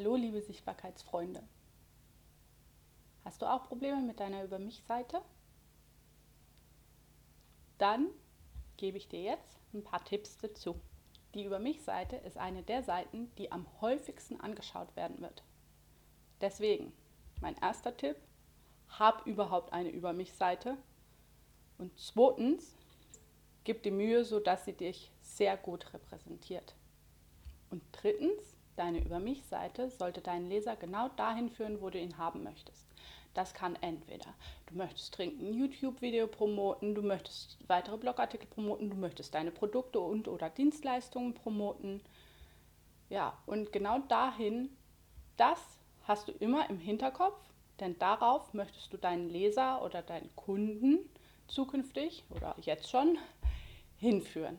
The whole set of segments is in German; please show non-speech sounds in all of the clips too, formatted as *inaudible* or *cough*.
Hallo, liebe Sichtbarkeitsfreunde. Hast du auch Probleme mit deiner Über mich-Seite? Dann gebe ich dir jetzt ein paar Tipps dazu. Die Über mich-Seite ist eine der Seiten, die am häufigsten angeschaut werden wird. Deswegen, mein erster Tipp, hab überhaupt eine Über mich-Seite. Und zweitens, gib dir Mühe, sodass sie dich sehr gut repräsentiert. Und drittens, deine Über mich-Seite sollte deinen Leser genau dahin führen, wo du ihn haben möchtest. Das kann entweder, du möchtest ein YouTube-Video promoten, du möchtest weitere Blogartikel promoten, du möchtest deine Produkte und oder Dienstleistungen promoten. Ja, und genau dahin, das hast du immer im Hinterkopf, denn darauf möchtest du deinen Leser oder deinen Kunden zukünftig oder jetzt schon hinführen.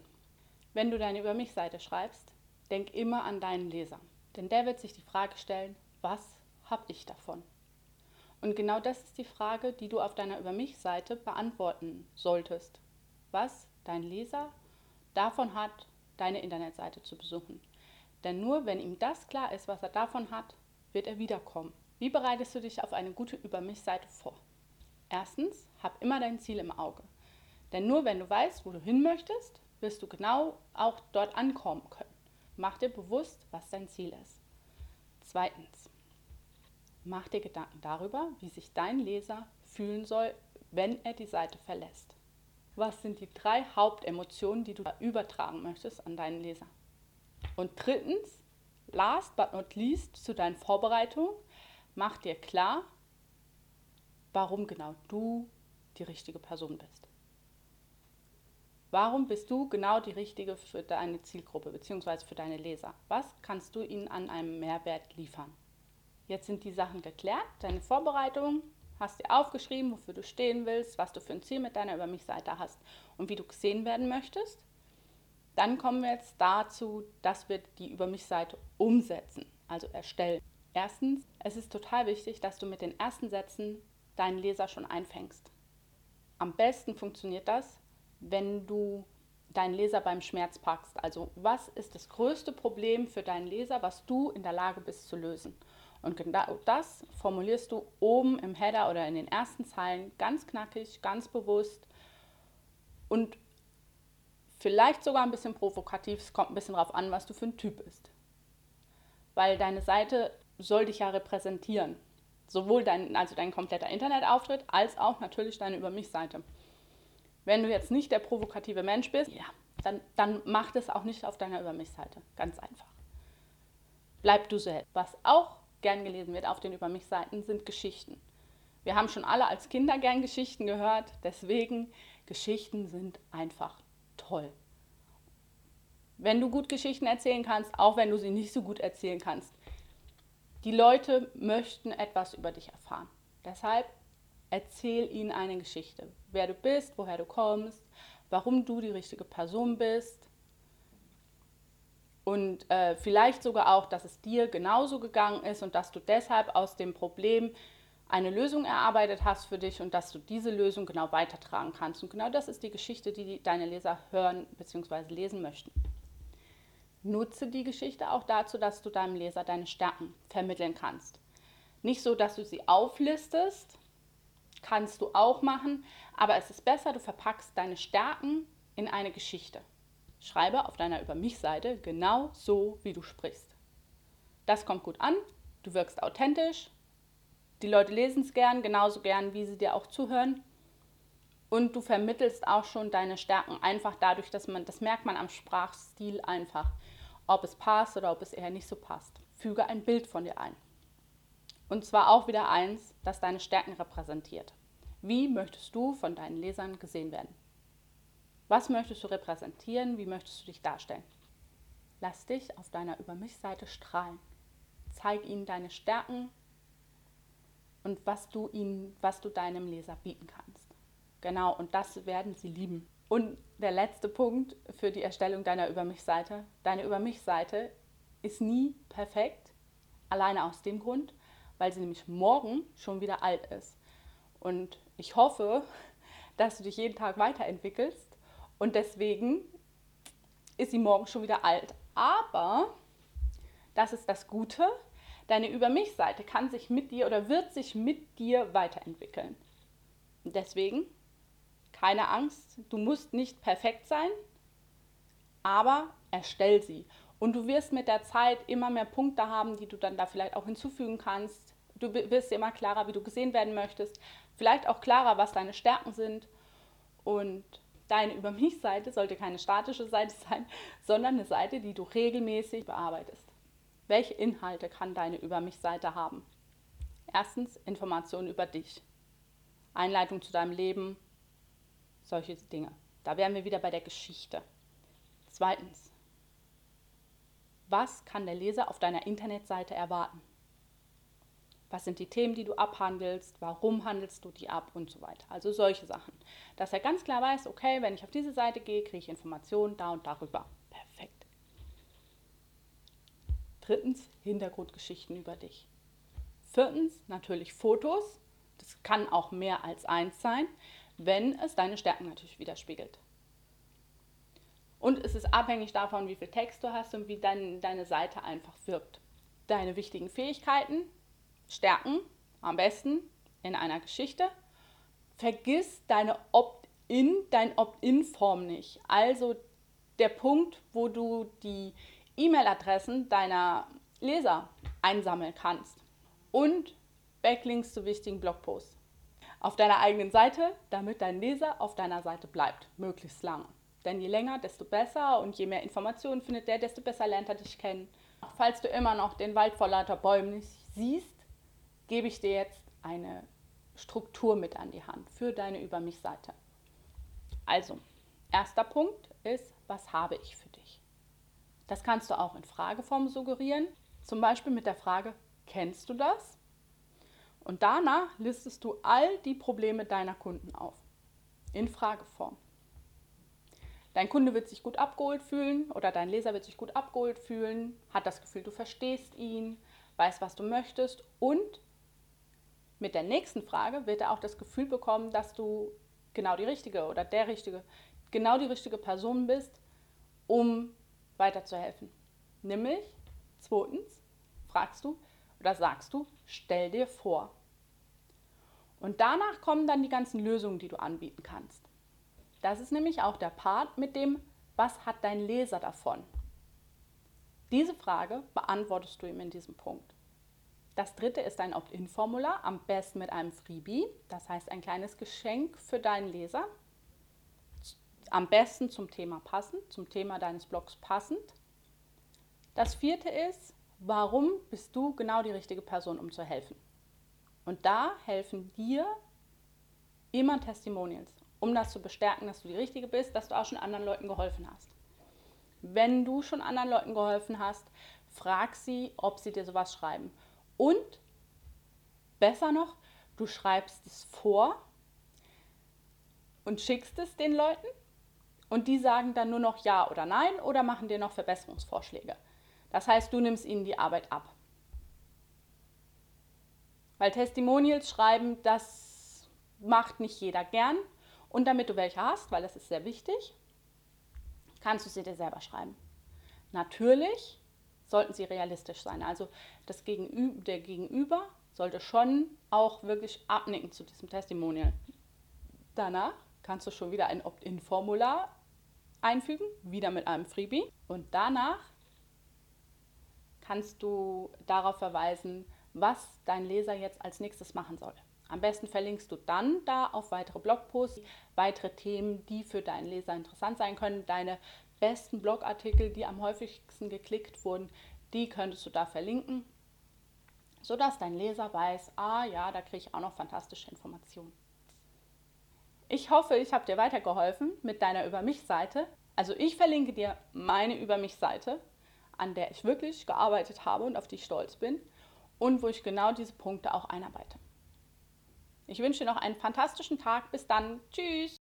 Wenn du deine Über mich-Seite schreibst, denk immer an deinen Leser. Denn der wird sich die Frage stellen, was habe ich davon? Und genau das ist die Frage, die du auf deiner Über mich-Seite beantworten solltest. Was dein Leser davon hat, deine Internetseite zu besuchen. Denn nur wenn ihm das klar ist, was er davon hat, wird er wiederkommen. Wie bereitest du dich auf eine gute Über mich-Seite vor? Erstens, hab immer dein Ziel im Auge. Denn nur wenn du weißt, wo du hin möchtest, wirst du genau auch dort ankommen können. Mach dir bewusst, was dein Ziel ist. Zweitens, mach dir Gedanken darüber, wie sich dein Leser fühlen soll, wenn er die Seite verlässt. Was sind die drei Hauptemotionen, die du übertragen möchtest an deinen Leser? Und drittens, last but not least, zu deinen Vorbereitungen, mach dir klar, warum genau du die richtige Person bist. Warum bist du genau die Richtige für deine Zielgruppe bzw. für deine Leser? Was kannst du ihnen an einem Mehrwert liefern? Jetzt sind die Sachen geklärt, deine Vorbereitung, hast dir aufgeschrieben, wofür du stehen willst, was du für ein Ziel mit deiner Über mich-Seite hast und wie du gesehen werden möchtest. Dann kommen wir jetzt dazu, dass wir die Über mich-Seite umsetzen, also erstellen. Erstens, es ist total wichtig, dass du mit den ersten Sätzen deinen Leser schon einfängst. Am besten funktioniert das, wenn du deinen Leser beim Schmerz packst. Also was ist das größte Problem für deinen Leser, was du in der Lage bist zu lösen? Und genau das formulierst du oben im Header oder in den ersten Zeilen ganz knackig, ganz bewusst und vielleicht sogar ein bisschen provokativ. Es kommt ein bisschen darauf an, was du für ein Typ bist. Weil deine Seite soll dich ja repräsentieren. Sowohl dein, also dein kompletter Internetauftritt als auch natürlich deine Über mich-Seite. Wenn du jetzt nicht der provokative Mensch bist, ja, dann, dann mach das auch nicht auf deiner Über mich-Seite. Ganz einfach. Bleib du selbst. Was auch gern gelesen wird auf den Über mich-Seiten, sind Geschichten. Wir haben schon alle als Kinder gern Geschichten gehört, deswegen Geschichten sind einfach toll. Wenn du gut Geschichten erzählen kannst, auch wenn du sie nicht so gut erzählen kannst. Die Leute möchten etwas über dich erfahren. Deshalb erzähl ihnen eine Geschichte. Wer du bist, woher du kommst, warum du die richtige Person bist. Und äh, vielleicht sogar auch, dass es dir genauso gegangen ist und dass du deshalb aus dem Problem eine Lösung erarbeitet hast für dich und dass du diese Lösung genau weitertragen kannst. Und genau das ist die Geschichte, die deine Leser hören bzw. lesen möchten. Nutze die Geschichte auch dazu, dass du deinem Leser deine Stärken vermitteln kannst. Nicht so, dass du sie auflistest, kannst du auch machen, aber es ist besser, du verpackst deine Stärken in eine Geschichte. Schreibe auf deiner Über mich-Seite genau so, wie du sprichst. Das kommt gut an, du wirkst authentisch, die Leute lesen es gern, genauso gern, wie sie dir auch zuhören. Und du vermittelst auch schon deine Stärken einfach dadurch, dass man, das merkt man am Sprachstil einfach, ob es passt oder ob es eher nicht so passt. Füge ein Bild von dir ein. Und zwar auch wieder eins, das deine Stärken repräsentiert. Wie möchtest du von deinen Lesern gesehen werden? Was möchtest du repräsentieren? Wie möchtest du dich darstellen? Lass dich auf deiner Über mich-Seite strahlen. Zeig ihnen deine Stärken und was du ihnen, was du deinem Leser bieten kannst. Genau, und das werden sie lieben. Und der letzte Punkt für die Erstellung deiner Über mich-Seite. Deine Über mich-Seite ist nie perfekt, alleine aus dem Grund, weil sie nämlich morgen schon wieder alt ist. Und ich hoffe, *laughs* dass du dich jeden Tag weiterentwickelst und deswegen ist sie morgen schon wieder alt. Aber das ist das Gute, Deine Über mich-Seite kann sich mit dir oder wird sich mit dir weiterentwickeln. Deswegen keine Angst, du musst nicht perfekt sein, aber erstell sie. Und du wirst mit der Zeit immer mehr Punkte haben, die du dann da vielleicht auch hinzufügen kannst. Du wirst dir immer klarer, wie du gesehen werden möchtest. Vielleicht auch klarer, was deine Stärken sind. Und deine Über mich-Seite sollte keine statische Seite *laughs* sein, sondern eine Seite, die du regelmäßig bearbeitest. Welche Inhalte kann deine Über mich-Seite haben? Erstens Informationen über dich. Einleitung zu deinem Leben, solche Dinge. Da wären wir wieder bei der Geschichte. Zweitens, was kann der Leser auf deiner Internetseite erwarten? Was sind die Themen, die du abhandelst? Warum handelst du die ab und so weiter? Also solche Sachen. Dass er ganz klar weiß, okay, wenn ich auf diese Seite gehe, kriege ich Informationen da und darüber. Perfekt. Drittens, Hintergrundgeschichten über dich. Viertens, natürlich Fotos. Das kann auch mehr als eins sein, wenn es deine Stärken natürlich widerspiegelt. Und es ist abhängig davon, wie viel Text du hast und wie dein, deine Seite einfach wirkt. Deine wichtigen Fähigkeiten, Stärken, am besten in einer Geschichte. Vergiss deine Opt-in, dein Opt-in-Form nicht. Also der Punkt, wo du die E-Mail-Adressen deiner Leser einsammeln kannst. Und Backlinks zu wichtigen Blogposts. Auf deiner eigenen Seite, damit dein Leser auf deiner Seite bleibt, möglichst lange. Denn je länger, desto besser und je mehr Informationen findet der, desto besser lernt er dich kennen. Falls du immer noch den Wald vor lauter Bäumen nicht siehst, gebe ich dir jetzt eine Struktur mit an die Hand für deine Über mich-Seite. Also, erster Punkt ist, was habe ich für dich? Das kannst du auch in Frageform suggerieren, zum Beispiel mit der Frage, kennst du das? Und danach listest du all die Probleme deiner Kunden auf, in Frageform. Dein Kunde wird sich gut abgeholt fühlen oder dein Leser wird sich gut abgeholt fühlen, hat das Gefühl, du verstehst ihn, weiß, was du möchtest und mit der nächsten Frage wird er auch das Gefühl bekommen, dass du genau die richtige oder der richtige, genau die richtige Person bist, um weiterzuhelfen. Nämlich, zweitens, fragst du oder sagst du, stell dir vor. Und danach kommen dann die ganzen Lösungen, die du anbieten kannst. Das ist nämlich auch der Part mit dem, was hat dein Leser davon? Diese Frage beantwortest du ihm in diesem Punkt. Das dritte ist ein Opt-in-Formular, am besten mit einem Freebie, das heißt ein kleines Geschenk für deinen Leser. Am besten zum Thema passend, zum Thema deines Blogs passend. Das vierte ist, warum bist du genau die richtige Person, um zu helfen? Und da helfen dir immer Testimonials um das zu bestärken, dass du die Richtige bist, dass du auch schon anderen Leuten geholfen hast. Wenn du schon anderen Leuten geholfen hast, frag sie, ob sie dir sowas schreiben. Und besser noch, du schreibst es vor und schickst es den Leuten und die sagen dann nur noch Ja oder Nein oder machen dir noch Verbesserungsvorschläge. Das heißt, du nimmst ihnen die Arbeit ab. Weil Testimonials schreiben, das macht nicht jeder gern und damit du welche hast, weil das ist sehr wichtig, kannst du sie dir selber schreiben. Natürlich sollten sie realistisch sein. Also das Gegenüber, der Gegenüber sollte schon auch wirklich abnicken zu diesem Testimonial. Danach kannst du schon wieder ein Opt-in-Formular einfügen, wieder mit einem Freebie. Und danach kannst du darauf verweisen, was dein Leser jetzt als nächstes machen soll. Am besten verlinkst du dann da auf weitere Blogposts, weitere Themen, die für deinen Leser interessant sein können. Deine besten Blogartikel, die am häufigsten geklickt wurden, die könntest du da verlinken, sodass dein Leser weiß, ah ja, da kriege ich auch noch fantastische Informationen. Ich hoffe, ich habe dir weitergeholfen mit deiner Über mich-Seite. Also ich verlinke dir meine Über mich-Seite, an der ich wirklich gearbeitet habe und auf die ich stolz bin und wo ich genau diese Punkte auch einarbeite. Ich wünsche dir noch einen fantastischen Tag. Bis dann. Tschüss.